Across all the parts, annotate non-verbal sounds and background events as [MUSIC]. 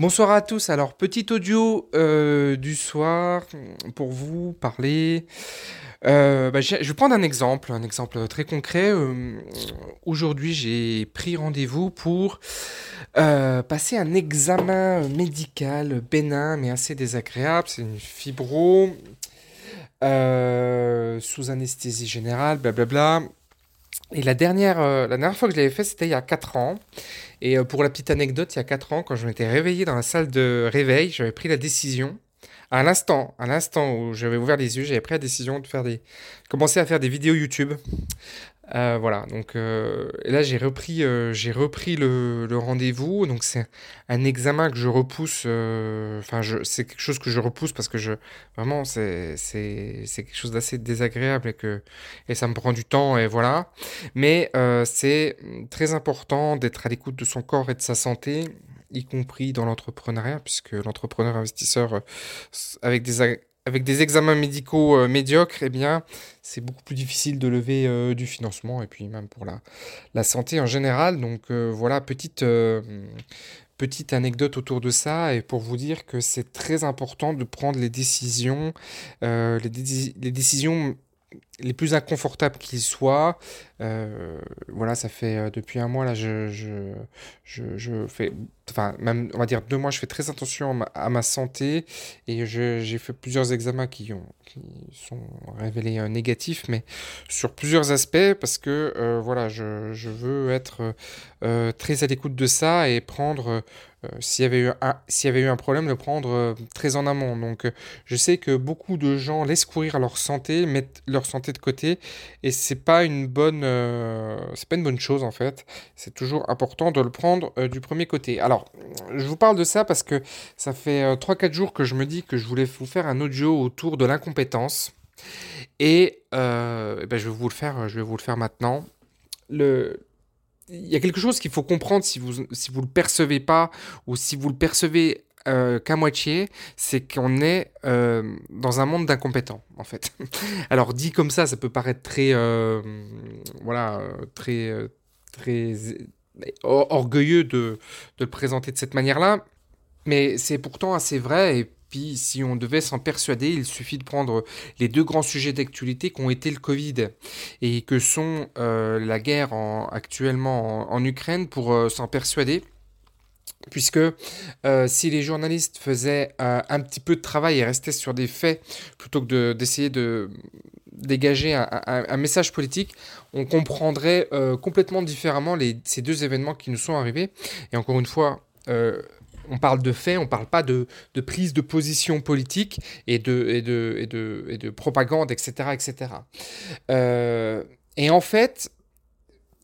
Bonsoir à tous. Alors, petit audio euh, du soir pour vous parler. Euh, bah, je vais prendre un exemple, un exemple très concret. Euh, aujourd'hui, j'ai pris rendez-vous pour passer un examen médical bénin mais assez désagréable. C'est une fibro sous anesthésie générale, blablabla. Et la dernière, la dernière fois que je l'avais fait, c'était il y a 4 ans. Et euh, pour la petite anecdote, il y a 4 ans, quand je m'étais réveillé dans la salle de réveil, j'avais pris la décision, à l'instant, à l'instant où j'avais ouvert les yeux, j'avais pris la décision de faire des, commencer à faire des vidéos YouTube euh, voilà, donc euh, là j'ai repris, euh, j'ai repris le, rendez-vous. Donc c'est un examen que je repousse. Enfin, c'est quelque chose que je repousse parce que je vraiment c'est quelque chose d'assez désagréable et que et ça me prend du temps et voilà. Mais c'est très important d'être à l'écoute de son corps et de sa santé y compris dans l'entrepreneuriat, puisque l'entrepreneur investisseur avec des avec des examens médicaux euh, médiocres, eh bien, c'est beaucoup plus difficile de lever euh, du financement et puis même pour la, la santé en général. Donc euh, voilà, petite, petite anecdote autour de ça et pour vous dire que c'est très important de prendre les décisions, les, les décisions les plus inconfortables qu'ils soient. Euh, voilà, ça fait euh, depuis un mois là, je, je, je, je, fais, enfin même on va dire deux mois, je fais très attention à ma, santé et j'ai fait plusieurs examens qui ont qui sont révélés euh, négatifs, mais sur plusieurs aspects parce que voilà, je, je, veux être très à l'écoute de ça et prendre s'il y avait eu un s'il y avait eu un problème, le prendre très en amont. Donc je sais que beaucoup de gens laissent courir leur santé, mettent leur santé de côté. Et c'est pas une bonne euh, c'est pas une bonne chose en fait. C'est toujours important de le prendre euh, du premier côté. Alors je vous parle de ça parce que ça fait 3-4 euh, jours que je me dis que je voulais vous faire un audio autour de l'incompétence. Et, et ben, je vais vous le faire je vais vous le faire maintenant. Le il y a quelque chose qu'il faut comprendre si vous si vous le percevez pas ou si vous le percevez euh, qu'à moitié, c'est qu'on est euh, dans un monde d'incompétents, en fait. [LAUGHS] Alors, dit comme ça, ça peut paraître très, euh, voilà, très, très orgueilleux de, de, le présenter de cette manière-là, mais c'est pourtant assez vrai. Et puis, si on devait s'en persuader, il suffit de prendre les deux grands sujets d'actualité qui ont été le Covid et que sont la guerre en, actuellement en Ukraine pour s'en persuader puisque euh, si les journalistes faisaient euh, un petit peu de travail et restaient sur des faits plutôt que d'essayer de, dégager un, message politique, on comprendrait euh, complètement différemment les, ces deux événements qui nous sont arrivés. Et encore une fois, on parle de faits, on ne parle pas de, de, prise de position politique et de, et de, et de, et de propagande, etc. etc. et en fait,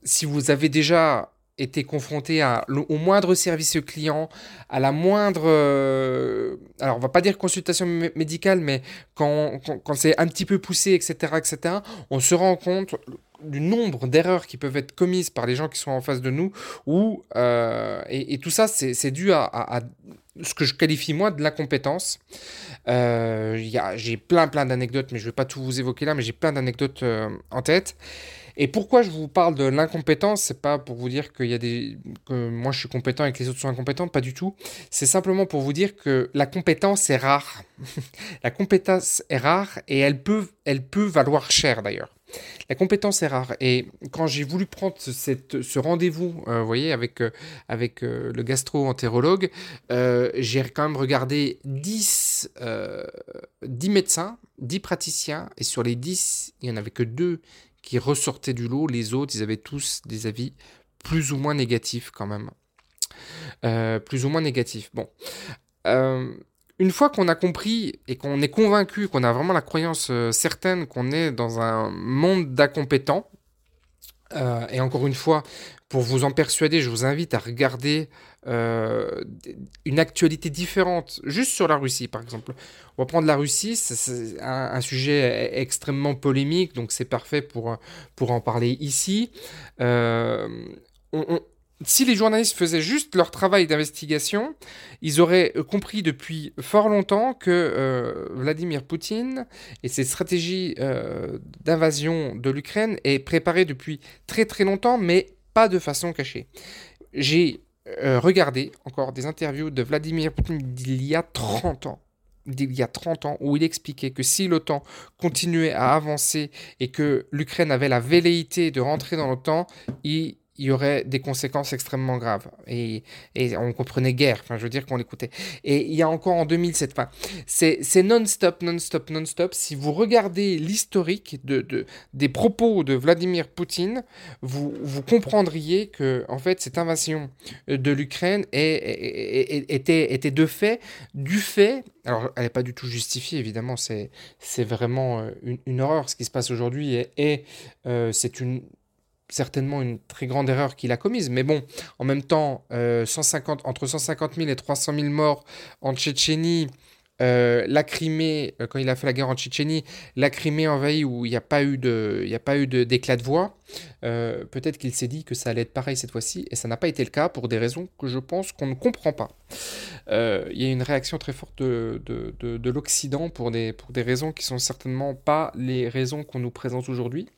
si vous avez déjà été confronté au moindre service client, à la moindre... Euh, alors, on va pas dire consultation médicale, mais quand, quand, c'est un petit peu poussé, etc., etc., on se rend compte du nombre d'erreurs qui peuvent être commises par les gens qui sont en face de nous, ou, euh, et, tout ça, c'est dû à, ce que je qualifie moi de l'incompétence. Euh, j'ai plein plein d'anecdotes, mais je vais pas tout vous évoquer là, mais j'ai plein d'anecdotes en tête. Et pourquoi je vous parle de l'incompétence C'est pas pour vous dire qu'il y a des que moi je suis compétent et que les autres sont incompétents, pas du tout. C'est simplement pour vous dire que la compétence est rare. [LAUGHS] la compétence est rare et elle peut, elle peut valoir cher d'ailleurs. La compétence est rare. Et quand j'ai voulu prendre cette, ce rendez-vous, euh, voyez, avec, euh, avec euh, le gastro-entérologue, j'ai quand même regardé 10, 10 médecins, 10 praticiens, et sur les 10, il n'y en avait que deux qui ressortaient du lot. Les autres, ils avaient tous des avis plus ou moins négatifs quand même. Euh, plus ou moins négatifs. Bon. Euh, une fois qu'on a compris et qu'on est convaincu, qu'on a vraiment la croyance euh, certaine qu'on est dans un monde d'incompétents, Euh, et encore une fois, pour vous en persuader, je vous invite à regarder euh, une actualité différente, juste sur la Russie, par exemple. On va prendre la Russie, c'est un, sujet extrêmement polémique, donc c'est parfait pour, pour en parler ici. Euh, on, si les journalistes faisaient juste leur travail d'investigation, ils auraient euh, compris depuis fort longtemps que euh, Vladimir Poutine et ses stratégies euh, d'invasion de l'Ukraine est préparées depuis très très longtemps, mais pas de façon cachée. J'ai regardé encore des interviews de Vladimir Poutine d'il y a 30 ans d'il y a 30 ans où il expliquait que si l'OTAN continuait à avancer et que l'Ukraine avait la velléité de rentrer dans l'OTAN, il il y aurait des conséquences extrêmement graves. Et, et on comprenait guère, enfin, je veux dire qu'on l'écoutait. Et il y a encore en 2007, enfin, c'est non-stop, non-stop, non-stop. Si vous regardez l'historique de, de, des propos de Vladimir Poutine, vous, vous comprendriez que, en fait, cette invasion de l'Ukraine était, était de fait, du fait, alors elle n'est pas du tout justifiée, évidemment, c'est vraiment euh, une, horreur ce qui se passe aujourd'hui, et, et euh, c'est une certainement une très grande erreur qu'il a commise. Mais bon, en même temps, 150, euh, entre 150 000 et 300 000 morts en Tchétchénie, euh, la Crimée, euh, quand il a fait la guerre en Tchétchénie, la Crimée envahie où il n'y a pas eu de, il d'éclat de, voix. Peut-être qu'il s'est dit que ça allait être pareil cette fois-ci, et ça n'a pas été le cas pour des raisons que je pense qu'on ne comprend pas. Il y a une réaction très forte de l'Occident pour des, pour des raisons qui sont certainement pas les raisons qu'on nous présente aujourd'hui.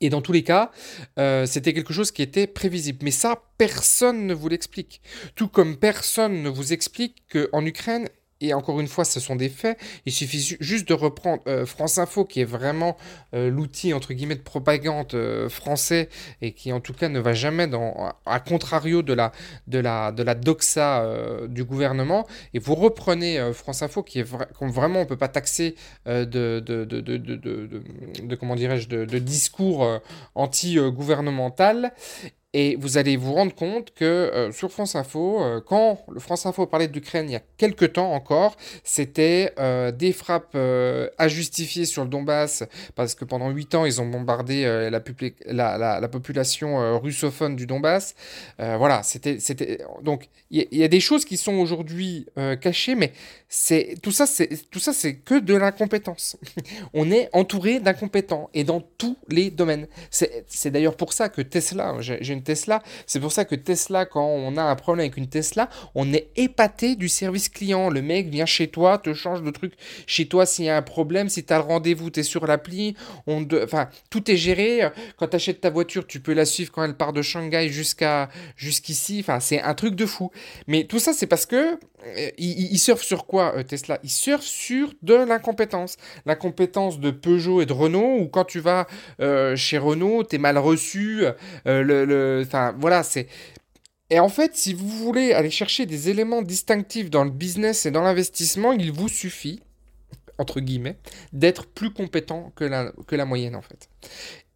Et dans tous les cas, euh, c'était quelque chose qui était prévisible. Mais ça, personne ne vous l'explique. Tout comme personne ne vous explique qu'en Ukraine, et encore une fois, ce sont des faits. Il suffit juste de reprendre euh, France Info, qui est vraiment euh, l'outil entre guillemets de propagande euh, français et qui en tout cas ne va jamais dans, à contrario de la, de la, de la doxa du gouvernement. Et vous reprenez France Info, qui est vraiment on peut pas taxer de, de, de, de, discours anti-gouvernemental. Et vous allez vous rendre compte que euh, sur France Info, euh, quand le France Info parlait d'Ukraine il y a quelques temps encore, c'était euh, des frappes à justifier sur le Donbass, parce que pendant 8 ans, ils ont bombardé la, la, la, population russophone du Donbass. voilà, c'était... Donc, il y, a des choses qui sont aujourd'hui cachées, mais c'est tout ça, c'est tout ça, c'est que de l'incompétence. [LAUGHS] On est entouré d'incompétents, et dans tous les domaines. C'est d'ailleurs pour ça que Tesla, j'ai Tesla. C'est pour ça que Tesla, quand on a un problème avec une Tesla, on est épaté du service client. Le mec vient chez toi, te change de truc chez toi s'il y a un problème. Si tu as le rendez-vous, tu es sur l'appli. On Enfin, tout est géré. Quand tu achètes ta voiture, tu peux la suivre quand elle part de Shanghai jusqu'à jusqu'ici. Enfin, c'est un truc de fou. Mais tout ça, c'est parce que euh, il, surfe sur quoi euh, Tesla? Il surfe sur de l'incompétence. L'incompétence de Peugeot et de Renault, ou quand tu vas euh, chez Renault, tu es mal reçu. le, enfin, voilà, c'est. Et en fait, si vous voulez aller chercher des éléments distinctifs dans le business et dans l'investissement, il vous suffit, entre guillemets, d'être plus compétent que la, moyenne, en fait.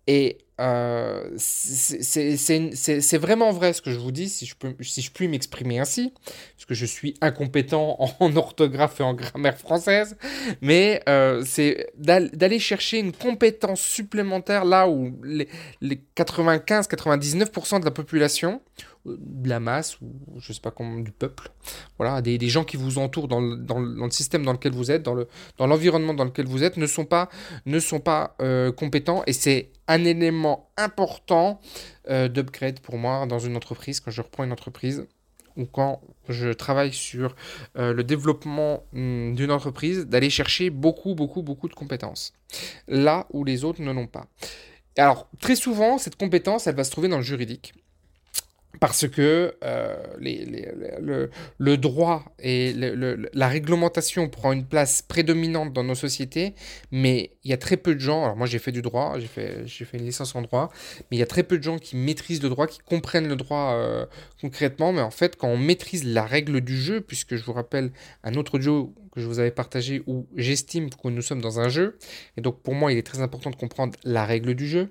Et euh, c'est vraiment vrai ce que je vous dis, si je, peux, si je puis m'exprimer ainsi, parce que je suis incompétent [LAUGHS] en orthographe et en grammaire française, mais euh, c'est d'aller chercher une compétence supplémentaire là où les, les 95-99% de la population de la masse ou je sais pas comment du peuple voilà des, des gens qui vous entourent dans le, dans, le, système dans lequel vous êtes dans le dans l'environnement dans lequel vous êtes ne sont pas ne sont pas euh, compétents et c'est un élément important euh, d'upgrade pour moi dans une entreprise quand je reprends une entreprise ou quand je travaille sur euh, le développement hmm, d'une entreprise d'aller chercher beaucoup beaucoup beaucoup de compétences là où les autres ne l'ont pas. Alors très souvent cette compétence elle va se trouver dans le juridique parce que euh, le, droit et la réglementation prend une place prédominante dans nos sociétés, mais il y a très peu de gens, alors moi j'ai fait du droit, j'ai fait, j'ai fait une licence en droit, mais il y a très peu de gens qui maîtrisent le droit, qui comprennent le droit euh, concrètement, mais en fait quand on maîtrise la règle du jeu, puisque je vous rappelle un autre jeu que je vous avais partagé où j'estime que nous sommes dans un jeu, et donc pour moi il est très important de comprendre la règle du jeu,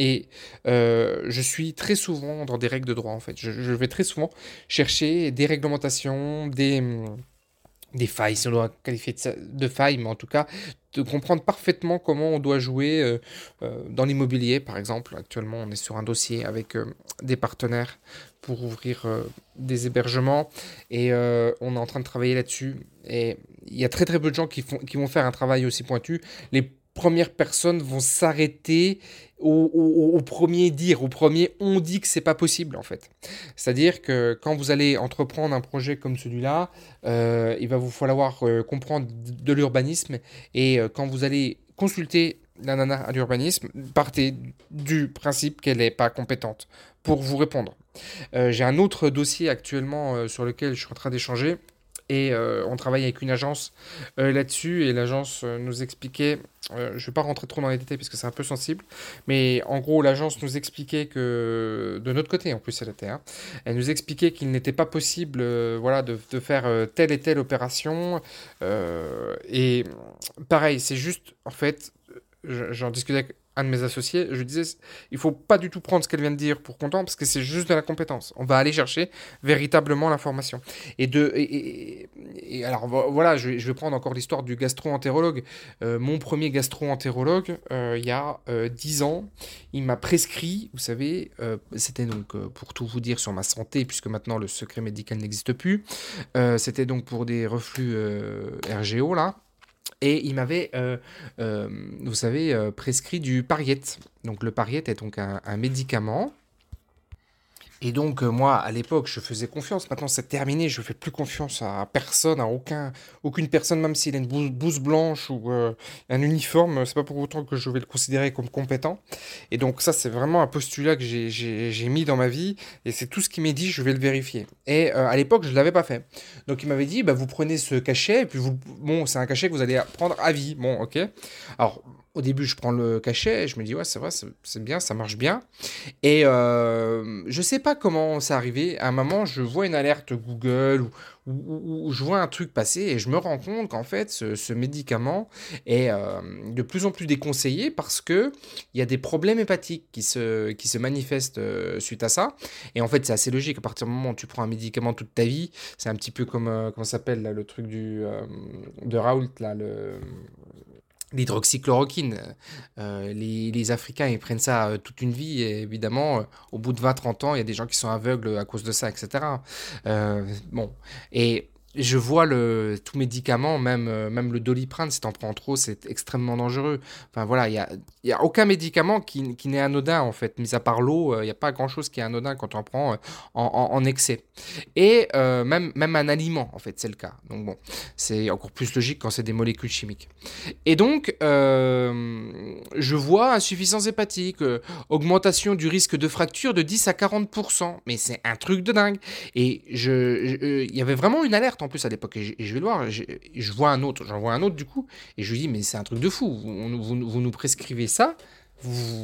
et euh, je suis très souvent dans des règles de droit, en fait. Je, vais très souvent chercher des réglementations, des, des failles, si on doit qualifier de, failles, mais en tout cas, de comprendre parfaitement comment on doit jouer euh, euh, dans l'immobilier, par exemple. Actuellement, on est sur un dossier avec des partenaires pour ouvrir des hébergements et on est en train de travailler là-dessus. Et il y a très très peu de gens qui, font, qui vont faire un travail aussi pointu. Premières personnes vont s'arrêter au, premier dire, au premier on dit que c'est pas possible en fait. C'est-à-dire que quand vous allez entreprendre un projet comme celui-là, euh, il va vous falloir euh, comprendre de l'urbanisme et euh, quand vous allez consulter la nana à l'urbanisme, partez du principe qu'elle n'est pas compétente pour vous répondre. J'ai un autre dossier actuellement sur lequel je suis en train d'échanger et euh, on travaille avec une agence euh, là-dessus. Et l'agence euh, nous expliquait, je ne vais pas rentrer trop dans les détails parce que c'est un peu sensible, mais en gros, l'agence nous expliquait que, de notre côté, en plus, elle était, hein, elle nous expliquait qu'il n'était pas possible voilà, de, de, faire telle et telle opération. et pareil, c'est juste, en fait, j'en discutais avec un de mes associés, je disais, il faut pas du tout prendre ce qu'elle vient de dire pour content, parce que c'est juste de la compétence. On va aller chercher véritablement l'information. Et, et, alors voilà, je vais, prendre encore l'histoire du gastro-entérologue. Euh, mon premier gastro-entérologue, euh, il y a euh, 10 ans, il m'a prescrit, vous savez, euh, c'était donc pour tout vous dire sur ma santé, puisque maintenant le secret médical n'existe plus, c'était donc pour des reflux RGO, là. Et il m'avait, euh, euh, vous savez, euh, prescrit du pariette. Donc le pariette est donc un médicament et donc, euh, moi, à l'époque, je faisais confiance. Maintenant, c'est terminé. Je ne fais plus confiance à personne, à aucun, aucune personne, même s'il a une blouse, blanche ou euh, un uniforme. C'est pas pour autant que je vais le considérer comme compétent. Et donc, ça, c'est vraiment un postulat que j'ai mis dans ma vie. Et c'est tout ce qui m'est dit, je vais le vérifier. Et euh, à l'époque, je ne l'avais pas fait. Donc, il m'avait dit, bah, vous prenez ce cachet. Et puis, vous, bon, c'est un cachet que vous allez prendre à vie. Bon, ok. Alors, au début, je prends le cachet et je me dis, ouais, c'est vrai, c'est bien, ça marche bien. Et euh, je sais pas comment c'est arrivé. À un moment, je vois une alerte Google ou, je vois un truc passer et je me rends compte qu'en fait, ce, médicament est euh, de plus en plus déconseillé parce qu'il y a des problèmes hépatiques qui se, qui se manifestent euh, suite à ça. Et en fait, c'est assez logique. À partir du moment où tu prends un médicament toute ta vie, c'est un petit peu comme, euh, comment s'appelle le truc du, de Raoult, là, le l'hydroxychloroquine. Euh, les, Africains, ils prennent ça euh, toute une vie, et évidemment, euh, au bout de 20-30 ans, il y a des gens qui sont aveugles à cause de ça, etc. bon, et je vois le tout médicament, même, euh, même le doliprane, si t'en prends trop, c'est extrêmement dangereux. Enfin voilà, il n'y a, y a aucun médicament qui, qui n'est anodin en fait, mis à part l'eau, il n'y a pas grand chose qui est anodin quand on prend euh, en, en, excès. Et euh, même, même un aliment, en fait, c'est le cas. Donc bon, c'est encore plus logique quand c'est des molécules chimiques. Et donc, je vois insuffisance hépatique, augmentation du risque de fracture de 10 à 40%. Mais c'est un truc de dingue. Et il je, il y avait vraiment une alerte en plus à l'époque. Et, je vais le voir, je vois un autre, j'en vois un autre du coup, et je lui dis, mais c'est un truc de fou, vous, nous prescrivez ça,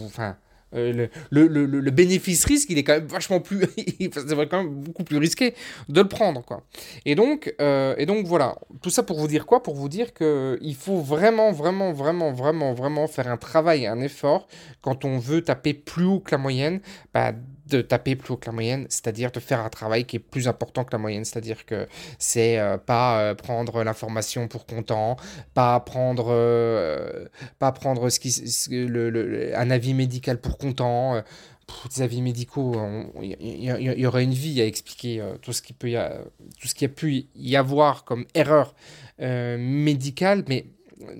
enfin, euh, le, bénéfice-risque, il est quand même vachement plus. [LAUGHS] c'est quand même beaucoup plus risqué de le prendre, quoi. Et donc, euh, et donc voilà. Tout ça pour vous dire quoi? Pour vous dire qu'il faut vraiment, vraiment, vraiment, vraiment, vraiment faire un travail, un effort quand on veut taper plus haut que la moyenne. Bah, de taper plus haut que la moyenne, c'est-à-dire de faire un travail qui est plus important que la moyenne, c'est-à-dire que c'est euh, pas euh, prendre l'information pour content, pas prendre, euh, pas prendre ce qui, un avis médical pour content. Pour des avis médicaux, il y, y, aurait une vie à expliquer tout, ce qui peut y tout ce qui a pu y avoir comme erreur médicale, mais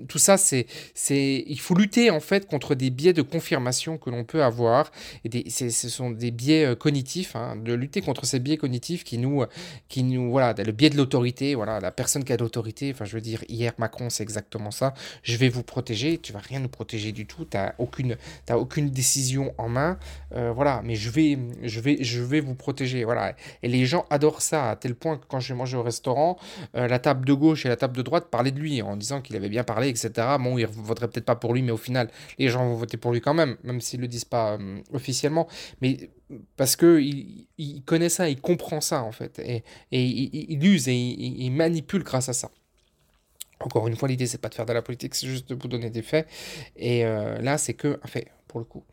tout ça, c'est, c'est, il faut lutter en fait contre des biais de confirmation que l'on peut avoir. Et des, ce sont des biais euh, cognitifs, hein, de lutter contre ces biais cognitifs qui nous, qui nous, voilà, le biais de l'autorité, voilà, la personne qui a l'autorité. Enfin, je veux dire, hier Macron, c'est exactement ça. Je vais vous protéger, tu vas rien nous protéger du tout. T'as aucune, as aucune décision en main, euh, voilà. Mais je vais, je vais, je vais vous protéger, voilà. Et les gens adorent ça à tel point que quand je vais au restaurant, euh, la table de gauche et la table de droite parlaient de lui en disant qu'il avait bien parler, etc. Bon, il ne voterait peut-être pas pour lui, mais au final, les gens vont voter pour lui quand même, même s'ils le disent pas euh, officiellement. Mais parce que il, connaît ça, il comprend ça, en fait. Et, et il, use et il, manipule grâce à ça. Encore une fois, l'idée, c'est pas de faire de la politique, c'est juste de vous donner des faits. Et euh, là, c'est que un fait, pour le coup.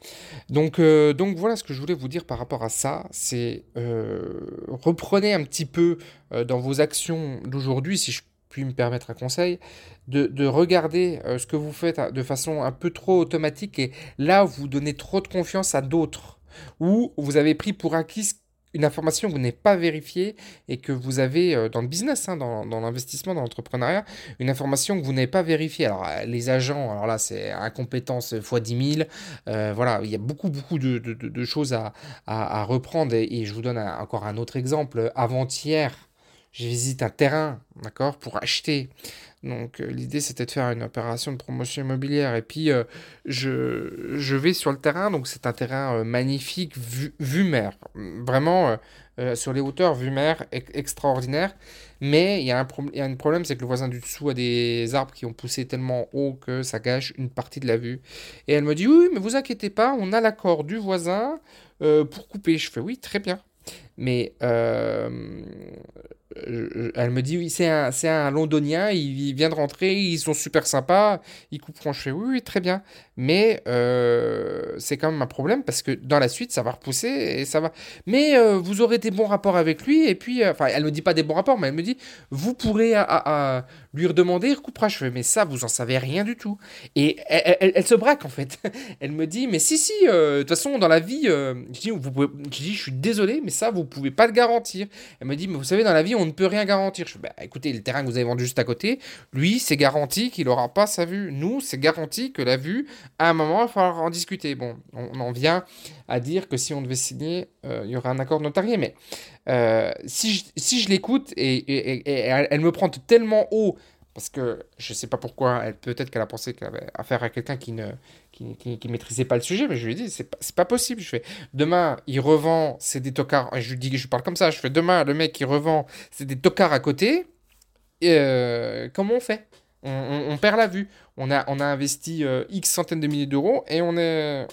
Donc, euh, donc voilà ce que je voulais vous dire par rapport à ça. C'est reprenez un petit peu dans vos actions d'aujourd'hui, si je puis me permettre un conseil, de, regarder euh, ce que vous faites de façon un peu trop automatique et là vous donnez trop de confiance à d'autres ou vous avez pris pour acquis une information que vous n'avez pas vérifiée et que vous avez euh, dans le business, hein, dans, l'investissement, dans l'entrepreneuriat, une information que vous n'avez pas vérifiée. Alors, euh, les agents, alors là, c'est incompétence x 10 000. Euh, voilà, il y a beaucoup, beaucoup de, choses à, reprendre. Et, je vous donne encore un autre exemple. Avant-hier, j'ai visité un terrain, d'accord, pour acheter donc euh, l'idée c'était de faire une opération de promotion immobilière et puis euh, je, je, vais sur le terrain, donc c'est un terrain euh, magnifique, vue, mer, vraiment sur les hauteurs, vue mer, extraordinaire. Mais il y, a un il y a un problème, c'est que le voisin du dessous a des arbres qui ont poussé tellement haut que ça gâche une partie de la vue. Et elle me dit oui, mais vous inquiétez pas, on a l'accord du voisin pour couper. Je fais oui, très bien. Mais elle me dit oui, c'est un, c'est un londonien, il, vient de rentrer, ils sont super sympas, ils coupent franchement. Oui, très bien. Mais euh, c'est quand même un problème parce que dans la suite, ça va repousser et ça va. Mais euh, vous aurez des bons rapports avec lui. Et puis, euh, enfin, elle me dit pas des bons rapports, mais elle me dit vous pourrez lui redemander, il recoupera. Je fais mais ça, vous en savez rien du tout. Et elle, se braque en fait. [LAUGHS] elle me dit mais si, si, de toute façon, dans la vie, je, dis, je dis je suis désolé, mais ça, vous pouvez pas le garantir. Elle me dit mais vous savez, dans la vie, on ne peut rien garantir. Je bah, écoutez, le terrain que vous avez vendu juste à côté, lui, c'est garanti qu'il n'aura pas sa vue. Nous, c'est garanti que la vue, à un moment, il va falloir en discuter. Bon, on en vient à dire que si on devait signer, euh, il y aurait un accord notarié. Mais euh, si je, si je l'écoute et, elle, me prend tellement haut parce que je ne sais pas pourquoi, peut-être qu'elle a pensé qu'elle avait affaire à quelqu'un qui ne qui, qui, maîtrisait pas le sujet, mais je lui ai dit c'est pas, pas possible. Je fais demain il revend, c'est des tocards. Je lui dis je parle comme ça. Je fais demain le mec qui revend, c'est des tocards à côté. Euh, comment on fait? On, perd la vue. On a, on a investi euh, X centaines de milliers d'euros et on est,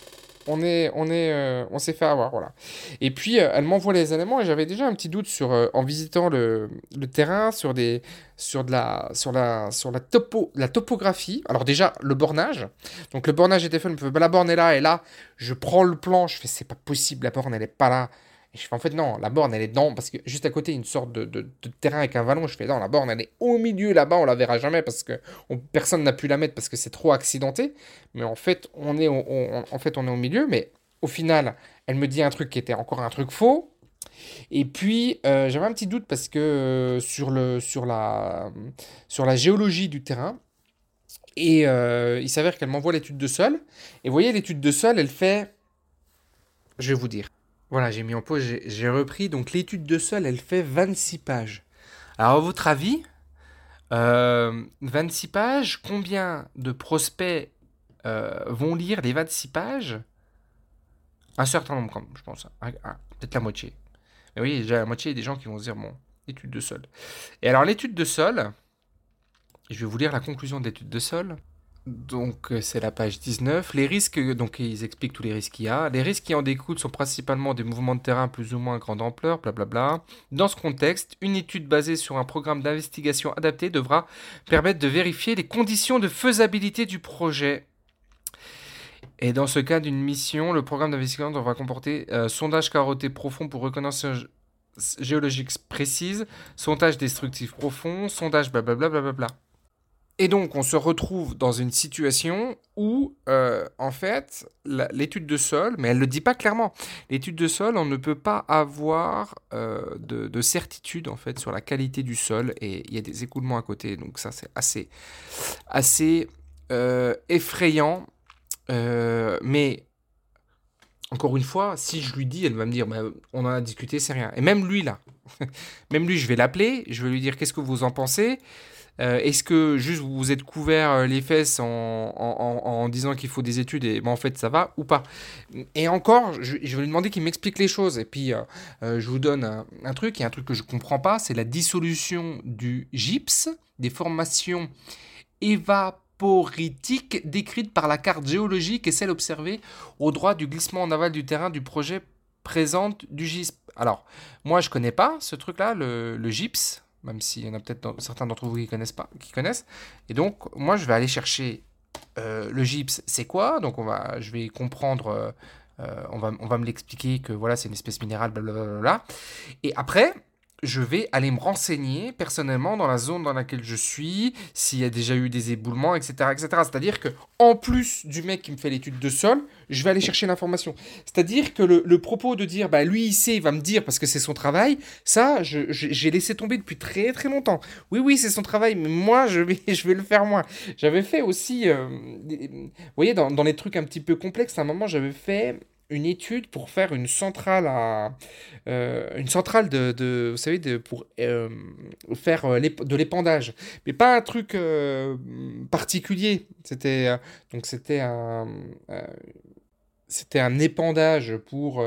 on est, on est, euh, on s'est fait avoir, voilà. Et puis euh, elle m'envoie les éléments et j'avais déjà un petit doute sur, euh, en visitant le, le, terrain, sur des, sur de la, sur la, sur la topo, la topographie. Alors déjà le bornage. Donc le bornage était fait, bah, la borne est là et là, je prends le plan, je fais c'est pas possible, la borne elle est pas là. Je fais en fait non, la borne elle est dans, parce que juste à côté une sorte de, de, terrain avec un vallon. Je fais non, la borne elle est au milieu là-bas, on la verra jamais parce que personne n'a pu la mettre parce que c'est trop accidenté. Mais en fait, on est au, en fait, on est au milieu. Mais au final, elle me dit un truc qui était encore un truc faux. Et puis euh, j'avais un petit doute parce que euh, sur, le, sur, la, sur la géologie du terrain, et euh, il s'avère qu'elle m'envoie l'étude de sol. Et vous voyez, l'étude de sol, elle fait. Je vais vous dire. Voilà, j'ai mis en pause, j'ai repris. Donc l'étude de sol, elle fait 26 pages. Alors à votre avis, 26 euh, pages, combien de prospects euh, vont lire les 26 pages? Un certain nombre, je pense. Peut-être la moitié. Mais oui, déjà la moitié des gens qui vont se dire, bon, étude de sol. Et alors l'étude de sol, je vais vous lire la conclusion de l'étude de sol. Donc euh, c'est la page 19. Les risques, donc ils expliquent tous les risques qu'il y a. Les risques qui en découlent sont principalement des mouvements de terrain plus ou moins grande ampleur, blablabla. Dans ce contexte, une étude basée sur un programme d'investigation adapté devra permettre de vérifier les conditions de faisabilité du projet. Et dans ce cas d'une mission, le programme d'investigation devra comporter euh, sondage carotté profond pour reconnaissance géologique précise, sondage destructif profond, sondage blablabla. Bla et donc, on se retrouve dans une situation où, euh, en fait, l'étude de sol, mais elle ne le dit pas clairement, l'étude de sol, on ne peut pas avoir euh, de, certitude, en fait, sur la qualité du sol, et il y a des écoulements à côté, donc ça, c'est assez, assez euh, effrayant. mais, encore une fois, si je lui dis, elle va me dire, bah, on en a discuté, c'est rien. Et même lui, là, [LAUGHS] même lui, je vais l'appeler, je vais lui dire, qu'est-ce que vous en pensez? Euh, est-ce que juste vous vous êtes couvert euh, les fesses en, disant qu'il faut des études et en fait ça va ou pas? Et encore, je, vais lui demander qu'il m'explique les choses. Et puis euh, je vous donne un, truc, et un truc que je ne comprends pas, c'est la dissolution du gypse, des formations évaporitiques décrites par la carte géologique et celle observée au droit du glissement en aval du terrain du projet présente du gypse. Alors, moi je connais pas ce truc-là, le, le même s'il y en a peut-être certains d'entre vous qui connaissent pas, qui connaissent. Et donc, moi, je vais aller chercher euh, le gypse, c'est quoi? Donc, on va, je vais comprendre, euh, euh, on, va, on va me l'expliquer que voilà, c'est une espèce minérale, blablabla. Et après, je vais aller me renseigner personnellement dans la zone dans laquelle je suis, s'il y a déjà eu des éboulements, etc. etc. C'est-à-dire que en plus du mec qui me fait l'étude de sol, je vais aller chercher l'information. C'est-à-dire que le, propos de dire, bah lui il sait, il va me dire parce que c'est son travail, ça, j'ai laissé tomber depuis très très longtemps. Oui, oui, c'est son travail, mais moi, je vais, [LAUGHS] je vais le faire moi. J'avais fait aussi, euh, vous voyez, dans, dans les trucs un petit peu complexes, à un moment, j'avais fait une étude pour faire une centrale à euh, une centrale de, vous savez de, pour euh, faire euh, de l'épandage. Mais pas un truc particulier. C'était donc c'était un c'était un épandage pour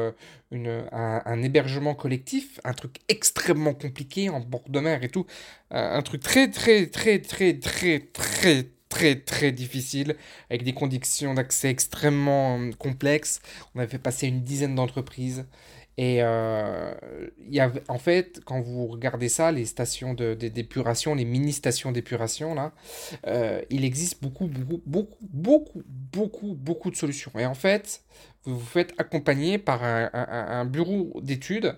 une, un, hébergement collectif, un truc extrêmement compliqué en bord de mer et tout, un truc très très très très très très très difficile, avec des conditions d'accès extrêmement euh, complexes. On avait fait passer une dizaine d'entreprises. Et euh, y en fait, quand vous regardez ça, les stations d'épuration, les mini-stations d'épuration, là, euh, il existe beaucoup, beaucoup, beaucoup, beaucoup, beaucoup, beaucoup de solutions. Et en fait, vous vous faites accompagner par un, bureau d'études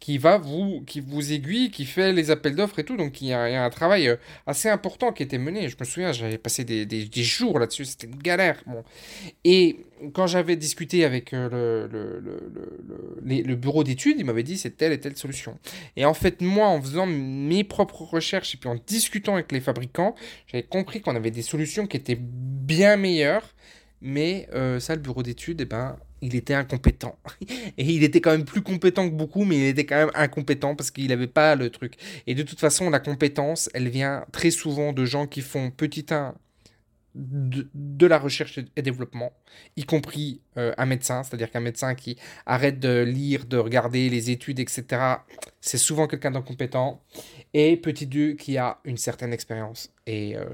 qui va vous, qui vous aiguille, qui fait les appels d'offres et tout. Donc il y, a, un travail euh, assez important qui était mené. Je me souviens, j'avais passé des, jours là-dessus, c'était une galère. Et quand j'avais discuté avec euh, le, le, le, bureau d'études, il m'avait dit c'est telle et telle solution. Et en fait, moi, en faisant mes propres recherches et puis en discutant avec les fabricants, j'avais compris qu'on avait des solutions qui étaient bien meilleures. Mais euh, ça, le bureau d'études, eh ben, il était incompétent. [LAUGHS] Et il était quand même plus compétent que beaucoup, mais il était quand même incompétent parce qu'il n'avait pas le truc. Et de toute façon, la compétence, elle vient très souvent de gens qui font petit 1 de, la recherche et développement, y compris euh, un médecin, c'est-à-dire qu'un médecin qui arrête de lire, de regarder les études, etc., c'est souvent quelqu'un d'incompétent. Et petit 2 qui a une certaine expérience. Et euh,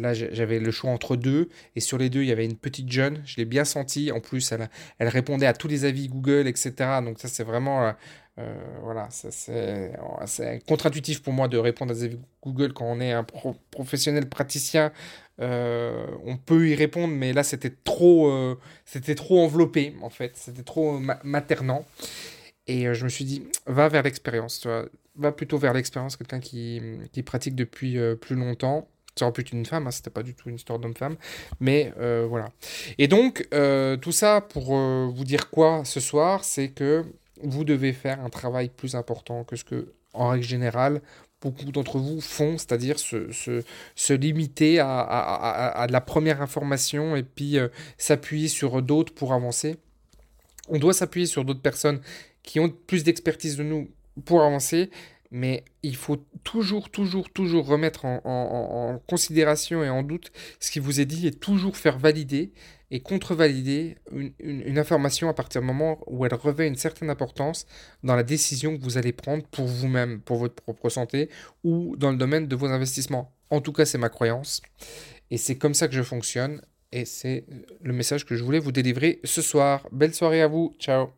là j'avais le choix entre deux. Et sur les deux il y avait une petite jeune. Je l'ai bien senti en plus elle, répondait à tous les avis Google etc donc ça c'est vraiment euh, euh, voilà c'est contre-intuitif pour moi de répondre à des avis Google quand on est un professionnel praticien. Euh, on peut y répondre mais là c'était trop c'était trop enveloppé en fait. C'était trop maternant. Et je me suis dit va vers l'expérience va plutôt vers l'expérience quelqu'un qui pratique depuis plus longtemps ça aurait pu être une femme, hein, c'était pas du tout une histoire d'homme-femme. Mais euh, voilà. Et donc, euh, tout ça pour euh, vous dire quoi ce soir, c'est que vous devez faire un travail plus important que ce que, en règle générale, beaucoup d'entre vous font, c'est-à-dire se, se, se, limiter à, à, à, la première information et puis s'appuyer sur d'autres pour avancer. On doit s'appuyer sur d'autres personnes qui ont plus d'expertise de nous pour avancer mais il faut toujours, toujours, toujours remettre en, considération et en doute ce qui vous est dit et toujours faire valider et contre-valider une, information à partir du moment où elle revêt une certaine importance dans la décision que vous allez prendre pour vous-même, pour votre propre santé ou dans le domaine de vos investissements. En tout cas, c'est ma croyance et c'est comme ça que je fonctionne et c'est le message que je voulais vous délivrer ce soir. Belle soirée à vous, ciao